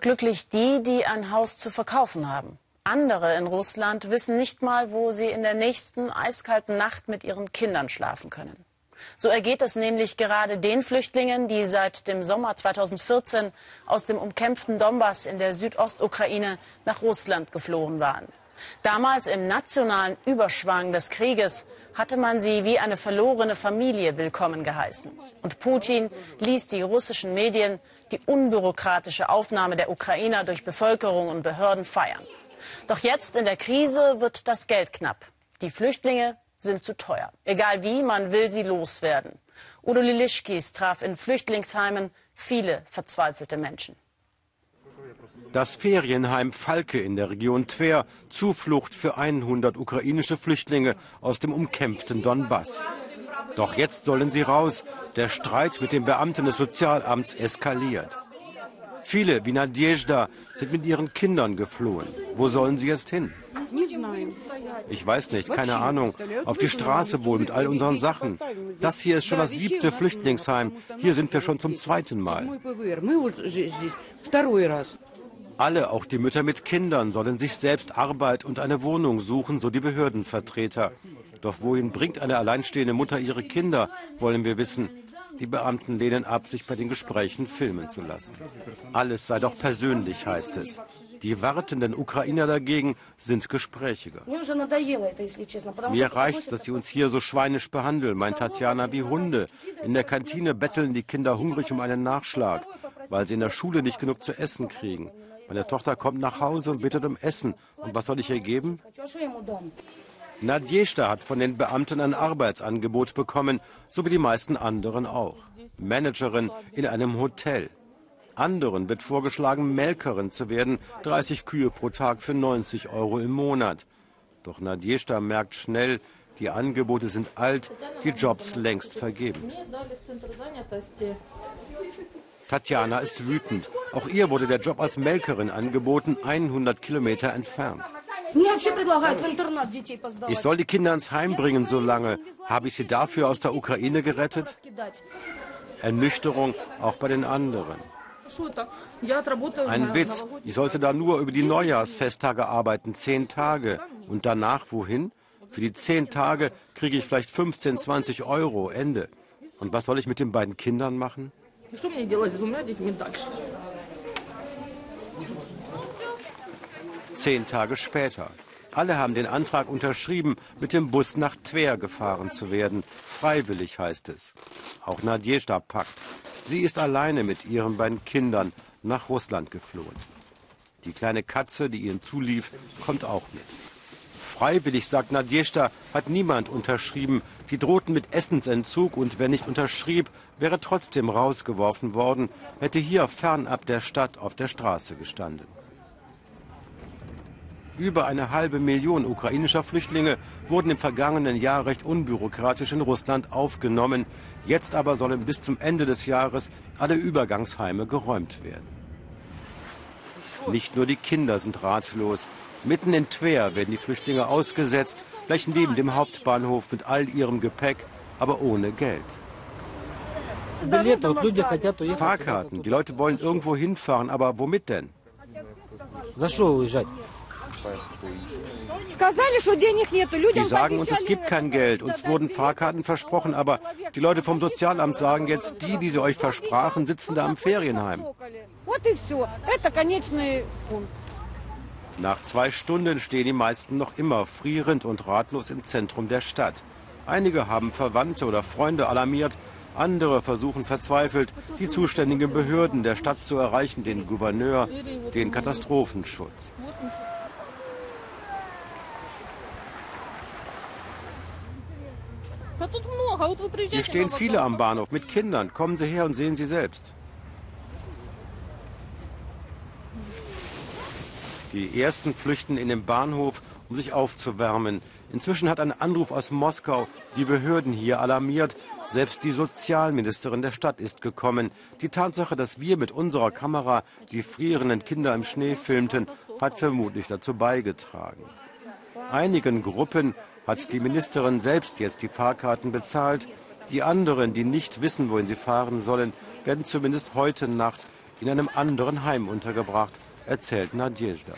Glücklich die, die ein Haus zu verkaufen haben. Andere in Russland wissen nicht mal, wo sie in der nächsten eiskalten Nacht mit ihren Kindern schlafen können. So ergeht es nämlich gerade den Flüchtlingen, die seit dem Sommer 2014 aus dem umkämpften Donbass in der Südostukraine nach Russland geflohen waren. Damals im nationalen Überschwang des Krieges hatte man sie wie eine verlorene Familie willkommen geheißen. Und Putin ließ die russischen Medien die unbürokratische Aufnahme der Ukrainer durch Bevölkerung und Behörden feiern. Doch jetzt in der Krise wird das Geld knapp. Die Flüchtlinge sind zu teuer. Egal wie, man will sie loswerden. Udo Lilischkis traf in Flüchtlingsheimen viele verzweifelte Menschen. Das Ferienheim Falke in der Region Tver, Zuflucht für 100 ukrainische Flüchtlinge aus dem umkämpften Donbass. Doch jetzt sollen sie raus. Der Streit mit den Beamten des Sozialamts eskaliert. Viele wie Nadjezhda sind mit ihren Kindern geflohen. Wo sollen sie jetzt hin? Ich weiß nicht, keine Ahnung. Auf die Straße wohl mit all unseren Sachen. Das hier ist schon das siebte Flüchtlingsheim. Hier sind wir schon zum zweiten Mal. Alle, auch die Mütter mit Kindern, sollen sich selbst Arbeit und eine Wohnung suchen, so die Behördenvertreter. Doch wohin bringt eine alleinstehende Mutter ihre Kinder, wollen wir wissen. Die Beamten lehnen ab, sich bei den Gesprächen filmen zu lassen. Alles sei doch persönlich, heißt es. Die wartenden Ukrainer dagegen sind gesprächiger. Mir reicht's, dass sie uns hier so schweinisch behandeln, meint Tatjana, wie Hunde. In der Kantine betteln die Kinder hungrig um einen Nachschlag, weil sie in der Schule nicht genug zu essen kriegen. Meine Tochter kommt nach Hause und bittet um Essen. Und was soll ich ihr geben? Nadjeshta hat von den Beamten ein Arbeitsangebot bekommen, so wie die meisten anderen auch. Managerin in einem Hotel. Anderen wird vorgeschlagen, Melkerin zu werden, 30 Kühe pro Tag für 90 Euro im Monat. Doch Nadjeshta merkt schnell, die Angebote sind alt, die Jobs längst vergeben. Tatjana ist wütend. Auch ihr wurde der Job als Melkerin angeboten, 100 Kilometer entfernt. Ich soll die Kinder ins Heim bringen, so lange. Habe ich sie dafür aus der Ukraine gerettet? Ernüchterung auch bei den anderen. Ein Witz. Ich sollte da nur über die Neujahrsfesttage arbeiten, zehn Tage. Und danach wohin? Für die zehn Tage kriege ich vielleicht 15, 20 Euro, Ende. Und was soll ich mit den beiden Kindern machen? Что мне делать с двумя детьми дальше? Zehn Tage später. Alle haben den Antrag unterschrieben, mit dem Bus nach Twer gefahren zu werden. Freiwillig heißt es. Auch Nadjezhda packt. Sie ist alleine mit ihren beiden Kindern nach Russland geflohen. Die kleine Katze, die ihnen zulief, kommt auch mit. Freiwillig, sagt Nadjezhda, hat niemand unterschrieben. Die drohten mit Essensentzug und wer nicht unterschrieb, wäre trotzdem rausgeworfen worden, hätte hier fernab der Stadt auf der Straße gestanden. Über eine halbe Million ukrainischer Flüchtlinge wurden im vergangenen Jahr recht unbürokratisch in Russland aufgenommen. Jetzt aber sollen bis zum Ende des Jahres alle Übergangsheime geräumt werden. Nicht nur die Kinder sind ratlos. Mitten in Twer werden die Flüchtlinge ausgesetzt, gleich neben dem Hauptbahnhof mit all ihrem Gepäck, aber ohne Geld. Fahrkarten. Die Leute wollen irgendwo hinfahren, aber womit denn? Die sagen uns, es gibt kein Geld. Uns wurden Fahrkarten versprochen, aber die Leute vom Sozialamt sagen jetzt, die, die sie euch versprachen, sitzen da am Ferienheim. Nach zwei Stunden stehen die meisten noch immer frierend und ratlos im Zentrum der Stadt. Einige haben Verwandte oder Freunde alarmiert, andere versuchen verzweifelt, die zuständigen Behörden der Stadt zu erreichen, den Gouverneur, den Katastrophenschutz. Hier stehen viele am Bahnhof mit Kindern. Kommen Sie her und sehen Sie selbst. Die ersten flüchten in den Bahnhof, um sich aufzuwärmen. Inzwischen hat ein Anruf aus Moskau die Behörden hier alarmiert. Selbst die Sozialministerin der Stadt ist gekommen. Die Tatsache, dass wir mit unserer Kamera die frierenden Kinder im Schnee filmten, hat vermutlich dazu beigetragen. Einigen Gruppen hat die Ministerin selbst jetzt die Fahrkarten bezahlt. Die anderen, die nicht wissen, wohin sie fahren sollen, werden zumindest heute Nacht in einem anderen Heim untergebracht, erzählt Nadjezhda.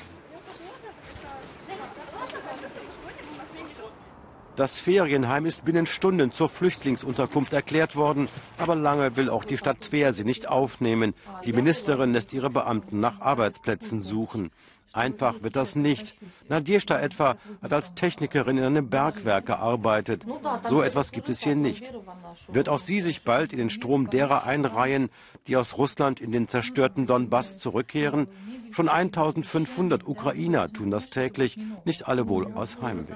Das Ferienheim ist binnen Stunden zur Flüchtlingsunterkunft erklärt worden, aber lange will auch die Stadt Tver sie nicht aufnehmen. Die Ministerin lässt ihre Beamten nach Arbeitsplätzen suchen. Einfach wird das nicht. Nadjeshta etwa hat als Technikerin in einem Bergwerk gearbeitet. So etwas gibt es hier nicht. Wird auch sie sich bald in den Strom derer einreihen, die aus Russland in den zerstörten Donbass zurückkehren? Schon 1500 Ukrainer tun das täglich, nicht alle wohl aus Heimweh.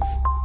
you